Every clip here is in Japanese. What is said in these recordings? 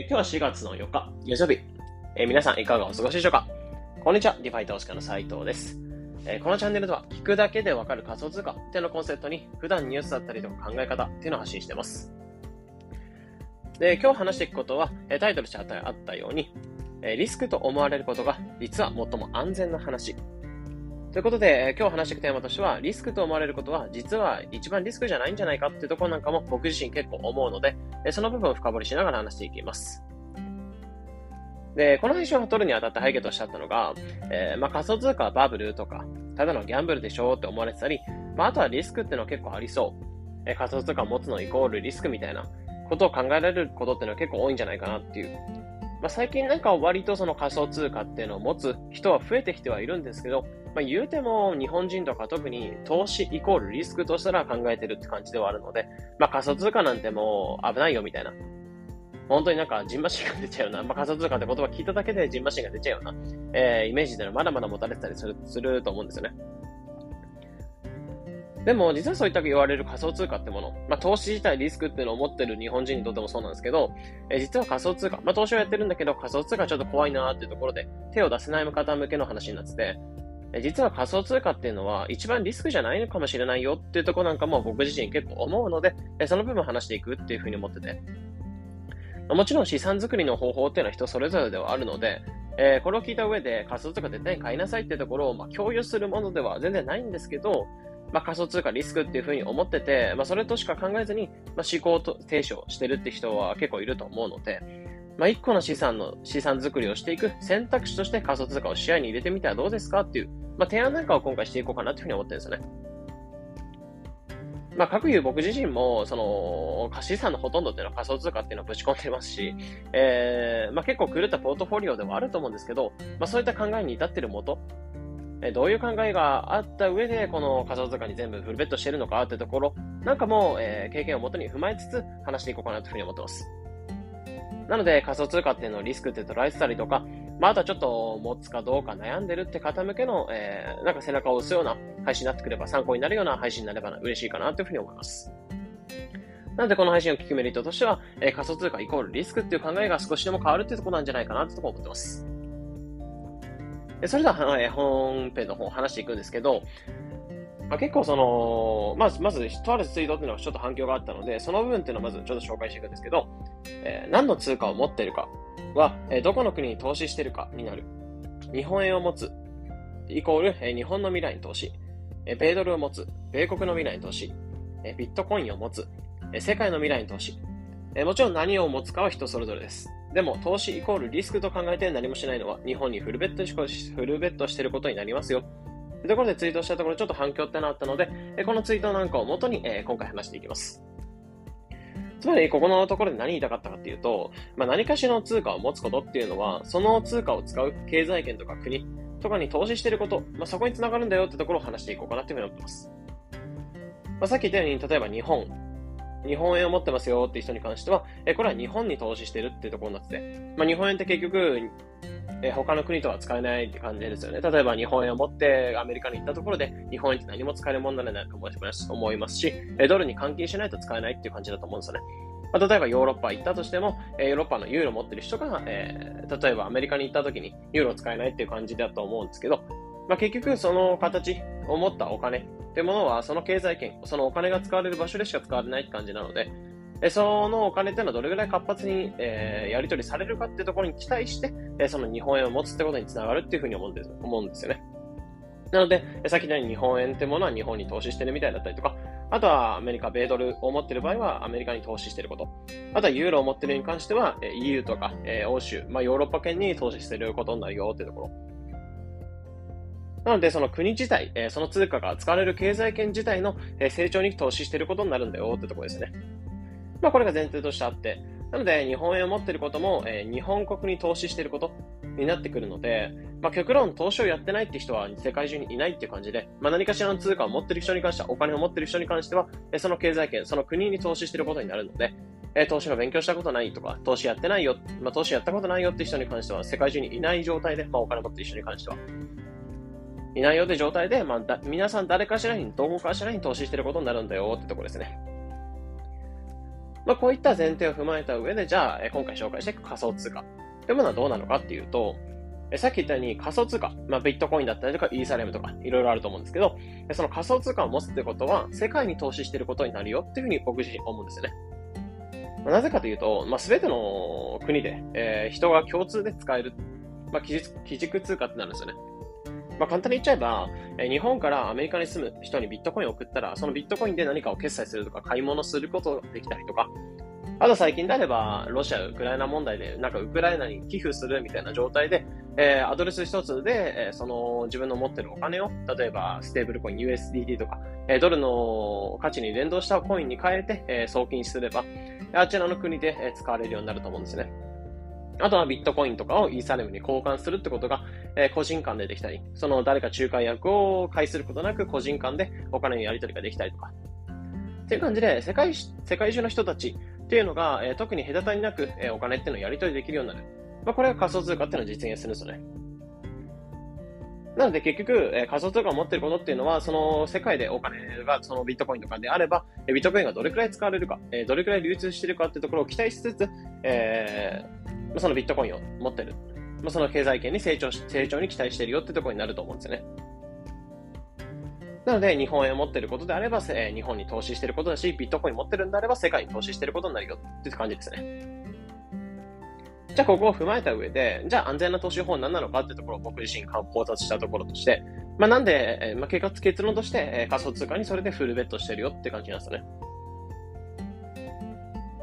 今日は4月の4日、月曜日。え皆さんいかがお過ごしでしょうか？こんにちは、 DeFi 投資家の斉藤です。えこのチャンネルでは、聞くだけでわかる仮想通貨っていうのコンセプトに、普段ニュースだったりとか考え方っていうのを発信してます。で、今日話していくことは、えタイトルしてあったように、えリスクと思われることが、実は最も安全な話。ということで、今日話していくテーマとしては、リスクと思われることは、実は一番リスクじゃないんじゃないかっていうところなんかも僕自身結構思うので、その部分を深掘りしながら話していきます。で、この配信を取るにあたって背景としてあったのが、えー、まあ、仮想通貨はバブルとか、ただのギャンブルでしょって思われてたり、まあ、あとはリスクっていうのは結構ありそう。えー、仮想通貨を持つのイコールリスクみたいなことを考えられることっていうのは結構多いんじゃないかなっていう。まあ、最近なんか割とその仮想通貨っていうのを持つ人は増えてきてはいるんですけど、まあ、言うても日本人とか特に投資イコールリスクとしたら考えてるって感じではあるので、まあ、仮想通貨なんてもう危ないよみたいな。本当になんかジンマシンが出ちゃうような、まあ、仮想通貨って言葉聞いただけでジンマシンが出ちゃうような、えー、イメージではまだまだ持たれてたりするすると思うんですよね。でも、実はそういった言われる仮想通貨ってもの、まあ、投資自体リスクっていうのを持ってる日本人にとってもそうなんですけど、えー、実は仮想通貨、まあ、投資をやってるんだけど、仮想通貨ちょっと怖いなーっていうところで、手を出せない方向けの話になってて、実は仮想通貨っていうのは一番リスクじゃないのかもしれないよっていうとこなんかも僕自身結構思うので、その部分話していくっていうふうに思ってて。もちろん資産作りの方法っていうのは人それぞれではあるので、えー、これを聞いた上で仮想通貨絶対に買いなさいっていうところを、まあ、共有するものでは全然ないんですけど、まあ、仮想通貨リスクっていうふうに思ってて、まあ、それとしか考えずに、まあ、思考と提唱してるって人は結構いると思うので、まあ、一個の資産の資産作りをしていく選択肢として仮想通貨を視野に入れてみてはどうですかっていう、まあ、提案なんかを今回していこうかなというふうに思ってるんですよね。まあ、各言う僕自身も、その、資産のほとんどっていうのは仮想通貨っていうのをぶち込んでますし、えー、まあ、結構狂ったポートフォリオではあると思うんですけど、まあ、そういった考えに至ってるもと、えどういう考えがあった上で、この仮想通貨に全部フルベットしてるのかってところ、なんかも、えー、経験をもとに踏まえつつ話していこうかなというふうに思ってます。なので、仮想通貨っていうのをリスクって捉えてたりとか、まあ、あとはちょっと持つかどうか悩んでるって方向けの、えー、なんか背中を押すような配信になってくれば、参考になるような配信になれば嬉しいかなというふうに思います。なので、この配信を聞くメリットとしては、えー、仮想通貨イコールリスクっていう考えが少しでも変わるっていうところなんじゃないかなってところを思ってます。それでは、えー、本編の方を話していくんですけど、まあ、結構その、まず、まず、とあるツイートっていうのがちょっと反響があったので、その部分っていうのをまずちょっと紹介していくんですけど、えー、何の通貨を持ってるかは、えー、どこの国に投資してるかになる。日本円を持つ、イコール、えー、日本の未来に投資。えー、米ドルを持つ、米国の未来に投資。えー、ビットコインを持つ、えー、世界の未来に投資。えー、もちろん何を持つかは人それぞれです。でも、投資イコールリスクと考えて何もしないのは、日本にフルベッドしフルベッドしてることになりますよ。ところでツイートしたところちょっと反響ってなったので、このツイートなんかを元に、今回話していきます。つまり、ここのところで何言いたかったかっていうと、まあ、何かしらの通貨を持つことっていうのは、その通貨を使う経済圏とか国とかに投資してること、まあ、そこにつながるんだよってところを話していこうかなっていうふうに思ってます。まあ、さっき言ったように、例えば日本、日本円を持ってますよっていう人に関しては、えこれは日本に投資してるっていうところになってて、まあ、日本円って結局、え他の国とは使えないって感じですよね。例えば日本円を持ってアメリカに行ったところで、日本円って何も使えるものでないと思いますし、えドルに換金しないと使えないっていう感じだと思うんですよね。まあ、例えばヨーロッパ行ったとしても、えヨーロッパのユーロ持ってる人が、えー、例えばアメリカに行った時にユーロ使えないっていう感じだと思うんですけど、まあ、結局その形を持ったお金ってものはその経済圏、そのお金が使われる場所でしか使われないって感じなので、えそのお金っていうのはどれぐらい活発に、えー、やり取りされるかっていうところに期待して、え、その日本円を持つってことにつながるっていうふうに思うんです思うんですよね。なので、さっきのように日本円ってものは日本に投資してるみたいだったりとか、あとはアメリカ、米ドルを持ってる場合はアメリカに投資してること。あとはユーロを持ってるに関しては EU とか欧州、まあヨーロッパ圏に投資してることになるよっていうところ。なので、その国自体、その通貨が使われる経済圏自体の成長に投資してることになるんだよってところですね。まあこれが前提としてあって、なので、日本円を持っていることも、えー、日本国に投資していることになってくるので、まあ、極論投資をやってないって人は世界中にいないっていう感じで、まあ、何かしらの通貨を持っている人に関しては、お金を持っている人に関しては、えその経済圏、その国に投資していることになるので、え投資の勉強したことないとか、投資やってないよ、まあ、投資やったことないよって人に関しては、世界中にいない状態で、まあ、お金持っている人に関しては、いないよって状態で、まあ、皆さん誰かしらに、どこかしらに投資していることになるんだよってところですね。まあ、こういった前提を踏まえた上で、じゃあ、今回紹介していく仮想通貨というものはどうなのかっていうと、さっき言ったように仮想通貨、まあ、ビットコインだったりとかイーサレムとかいろいろあると思うんですけど、その仮想通貨を持つってことは世界に投資していることになるよっていうふうに僕自身思うんですよね。まあ、なぜかというと、まあ、全ての国で、えー、人が共通で使える、まあ、基軸通貨ってなるんですよね。まあ、簡単に言っちゃえば、え、日本からアメリカに住む人にビットコインを送ったら、そのビットコインで何かを決済するとか買い物することができたりとか、あと最近であれば、ロシア、ウクライナ問題で、なんかウクライナに寄付するみたいな状態で、えー、アドレス一つで、えー、その自分の持ってるお金を、例えばステーブルコイン USDT とか、えー、ドルの価値に連動したコインに変えて、え送金すれば、あちらの国で、え使われるようになると思うんですね。あとはビットコインとかをイーサレムに交換するってことが、え個人間でできたり、その誰か仲介役を介することなく個人間でお金のやり取りができたりとか。っていう感じで、世界、世界中の人たち、っていうのが、えー、特に隔たりなく、えー、お金っていうのをやり取りできるようになる。まあ、これが仮想通貨っていうのを実現するんですよね。なので結局、えー、仮想通貨を持っていることっていうのは、その世界でお金がそのビットコインとかであれば、ビットコインがどれくらい使われるか、えー、どれくらい流通しているかっていうところを期待しつつ、えー、そのビットコインを持ってる。まあ、その経済圏に成長し、成長に期待してるよってところになると思うんですよね。なので、日本円を持ってることであれば、えー、日本に投資してることだし、ビットコイン持ってるんであれば、世界に投資してることになるよって感じですね。じゃあ、ここを踏まえた上で、じゃあ、安全な投資法は何なのかっていうところを僕自身考察したところとして、まあ、なんで、えー、まあ、結果、結論として、えー、仮想通貨にそれでフルベットしてるよって感じなんですよね。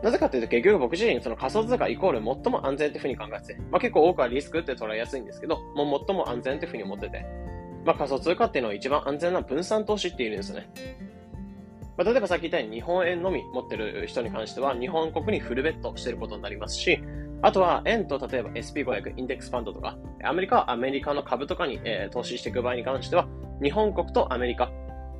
なぜかというと、結局僕自身、その仮想通貨イコール最も安全っていうふうに考えてて、まあ、結構多くはリスクって捉えやすいんですけど、もう最も安全っていうふうに思ってて、まあ、仮想通貨っていうのは一番安全な分散投資っていうんですね。まあ、例えばさっき言ったように日本円のみ持ってる人に関しては日本国にフルベットしてることになりますし、あとは円と例えば SP500 インデックスファンドとか、アメリカはアメリカの株とかに、えー、投資していく場合に関しては、日本国とアメリカ、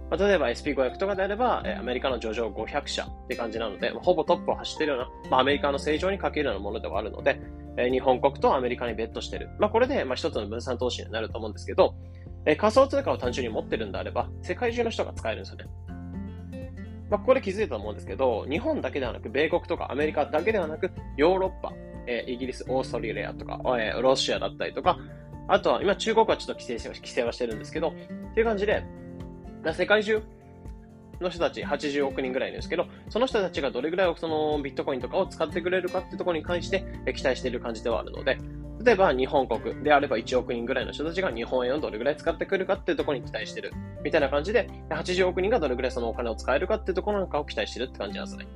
まあ、例えば SP500 とかであれば、え、アメリカの上場500社って感じなので、ほぼトップを走ってるような、まあ、アメリカの成長にかけるようなものではあるので、え、日本国とアメリカにベットしてる。まあ、これで、まあ、一つの分散投資になると思うんですけど、え仮想通貨を単純に持ってるんであれば、世界中の人が使えるんですよね。まあ、ここで気づいたと思うんですけど、日本だけではなく、米国とかアメリカだけではなく、ヨーロッパ、え、イギリス、オーストリアとか、え、ロシアだったりとか、あとは、今中国はちょっと規制規制はしてるんですけど、っていう感じで、世界中の人たち80億人ぐらいですけど、その人たちがどれぐらいそのビットコインとかを使ってくれるかってところに関して期待している感じではあるので、例えば日本国であれば1億人ぐらいの人たちが日本円をどれぐらい使ってくるかっていうところに期待してる。みたいな感じで、80億人がどれぐらいそのお金を使えるかっていうところなんかを期待してるって感じなんですね。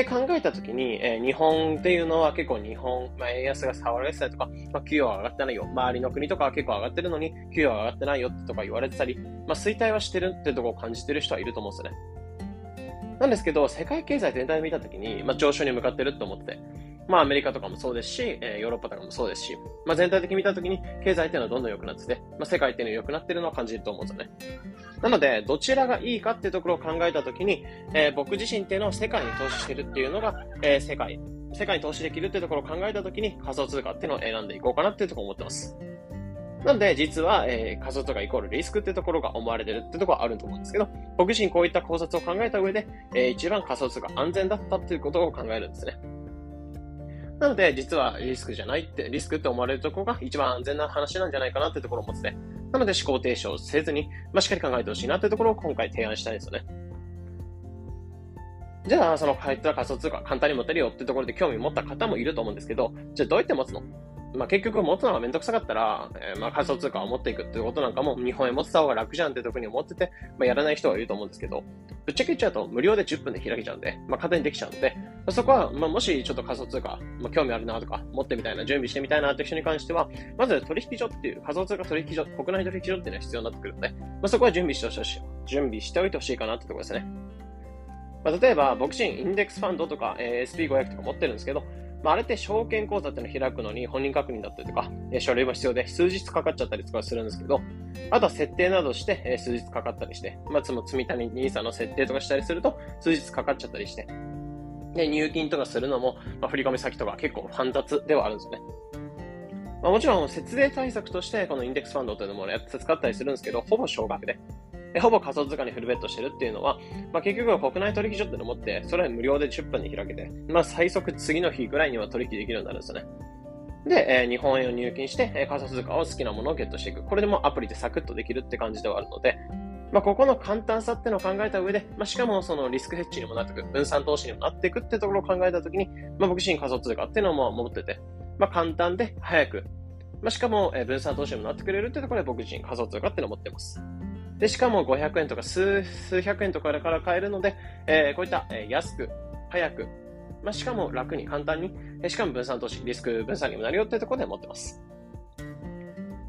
って考えたときに、えー、日本っていうのは結構日本、まあ、円安が触られてたりとか、まあ、給与は上がってないよ。周りの国とかは結構上がってるのに、給与は上がってないよとか言われてたり、まあ、衰退はしてるってところを感じてる人はいると思うんですよね。なんですけど、世界経済全体で見たときに、まあ、上昇に向かってると思って、まあアメリカとかもそうですし、えー、ヨーロッパとかもそうですし、まあ全体的に見たときに経済っていうのはどんどん良くなってて、まあ世界っていうのは良くなってるのを感じると思うんですよね。なので、どちらがいいかっていうところを考えたときに、えー、僕自身っていうのを世界に投資してるっていうのが、えー、世界、世界に投資できるっていうところを考えたときに仮想通貨っていうのを選んでいこうかなっていうところを思ってます。なので、実は、えー、仮想通貨イコールリスクっていうところが思われてるっていうところはあると思うんですけど、僕自身こういった考察を考えた上で、えー、一番仮想通貨安全だったっていうことを考えるんですね。なので、実はリスクじゃないって、リスクって思われるところが一番安全な話なんじゃないかなってところを持つね、なので思考停止をせずに、まあ、しっかり考えてほしいなってところを今回提案したいですよね。じゃあ、その入った仮想通貨簡単に持てるよってところで興味持った方もいると思うんですけど、じゃあどうやって持つの？まあ、結局持つのがめんどくさかったら、えー、まあ仮想通貨を持っていくっていうことなんかも日本円持ってた方が楽じゃんってとこに思ってて、まあ、やらない人はいると思うんですけど、ぶっちゃけちゃうと無料で10分で開けちゃうんで、まあ、簡単にできちゃうので、そこは、まあ、もしちょっと仮想通貨、まあ、興味あるなとか、持ってみたいな、準備してみたいなって人に関しては、まず取引所っていう仮想通貨取引所、国内取引所っていうのは必要になってくるので、まあ、そこは準備してほしい、準備しておいてほしいかなってところですね。まあ、例えば、僕自身インデックスファンドとか、えー、SP500 とか持ってるんですけど、まあ、あれって証券口座っていうのを開くのに本人確認だったりとか、え書類も必要で数日かかっちゃったりとかするんですけど、あとは設定などして、え数日かかったりして、まあ、つも積み谷 NISA の設定とかしたりすると数日かかっちゃったりして、で、入金とかするのも、まあ、振込先とか結構煩雑ではあるんですよね。まあ、もちろん節税対策としてこのインデックスファンドというのもやって使ったりするんですけど、ほぼ少額で。ほぼ仮想通貨にフルベットしてるっていうのは、まあ、結局は国内取引所ってのを持って、それは無料で10分で開けて、まあ、最速次の日ぐらいには取引できるようになるんですよね。で、えー、日本円を入金して、えー、仮想通貨を好きなものをゲットしていく。これでもアプリでサクッとできるって感じではあるので、まあ、ここの簡単さってのを考えた上で、まあ、しかもそのリスクヘッジにもなっていく、分散投資にもなっていくってところを考えたときに、まあ、僕自身仮想通貨っていうのも持ってて、まあ、簡単で早く、まあ、しかも、分散投資にもなってくれるってところで僕自身仮想通貨っていうのを持ってます。で、しかも500円とか数数百円とかから買えるので、えー、こういった、え、安く、早く、まあ、しかも楽に簡単に、しかも分散投資、リスク分散にもなるよっていうところで持ってます。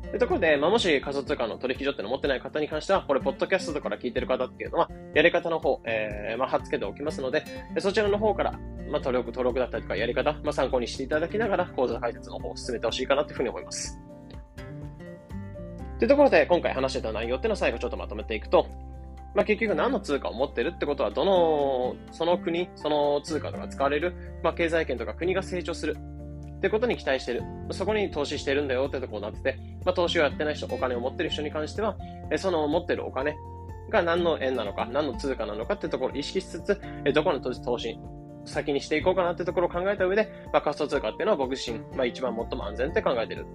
というところで、まあ、もし仮想通貨の取引所っての持ってない方に関しては、これ、ポッドキャストとかから聞いてる方っていうのは、やり方の方、えー、まあ、貼っ付けておきますので、そちらの方から、まあ、登録、登録だったりとか、やり方、まあ、参考にしていただきながら、講座解説の方を進めてほしいかなというふうに思います。というところで、今回話してた内容っていうのを最後ちょっとまとめていくと、まあ、結局何の通貨を持ってるってことは、どの、その国、その通貨とか使われる、まあ、経済圏とか国が成長するってことに期待してる。そこに投資してるんだよってとこになってて、まあ、投資をやってない人、お金を持ってる人に関しては、その持ってるお金が何の円なのか、何の通貨なのかってところを意識しつつ、どこの投資、先にしていこうかなってところを考えた上で、まあ、仮想通貨っていうのは僕自身、まあ、一番最も安全って考えてる。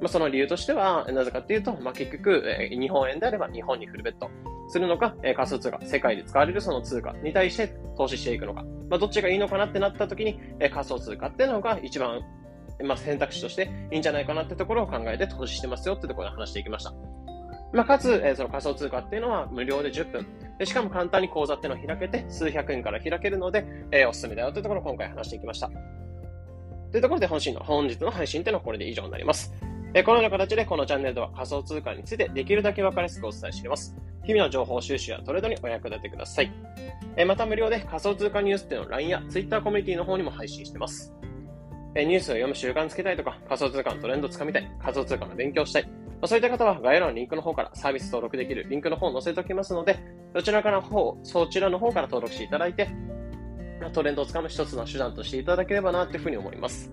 まあ、その理由としては、なぜかっていうと、まあ、結局、えー、日本円であれば日本にフルベットするのか、えー、仮想通貨、世界で使われるその通貨に対して投資していくのか、まあ、どっちがいいのかなってなった時に、えー、仮想通貨っていうのが一番、まあ、選択肢としていいんじゃないかなってところを考えて投資してますよってところで話していきました。まあ、かつ、えー、その仮想通貨っていうのは無料で10分。でしかも簡単に口座っていうのを開けて、数百円から開けるので、えー、おすすめだよというところを今回話していきました。というところで本日の本日の配信っていうのはこれで以上になります。えこのような形でこのチャンネルでは仮想通貨についてできるだけ分かりやすくお伝えしています。日々の情報収集やトレードにお役立てください。えまた無料で仮想通貨ニュースっていうのを LINE や Twitter コミュニティの方にも配信してます。えニュースを読む習慣つけたいとか、仮想通貨のトレンドをつかみたい、仮想通貨の勉強したい、まあ、そういった方は概要欄のリンクの方からサービス登録できるリンクの方を載せておきますので、どちらかの方、そちらの方から登録していただいて、トレンドをつかむ一つの手段としていただければなというふうに思います。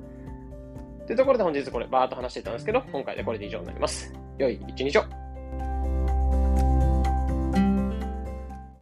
というところで本日これバーっと話してたんですけど、今回でこれで以上になります。良い一日を。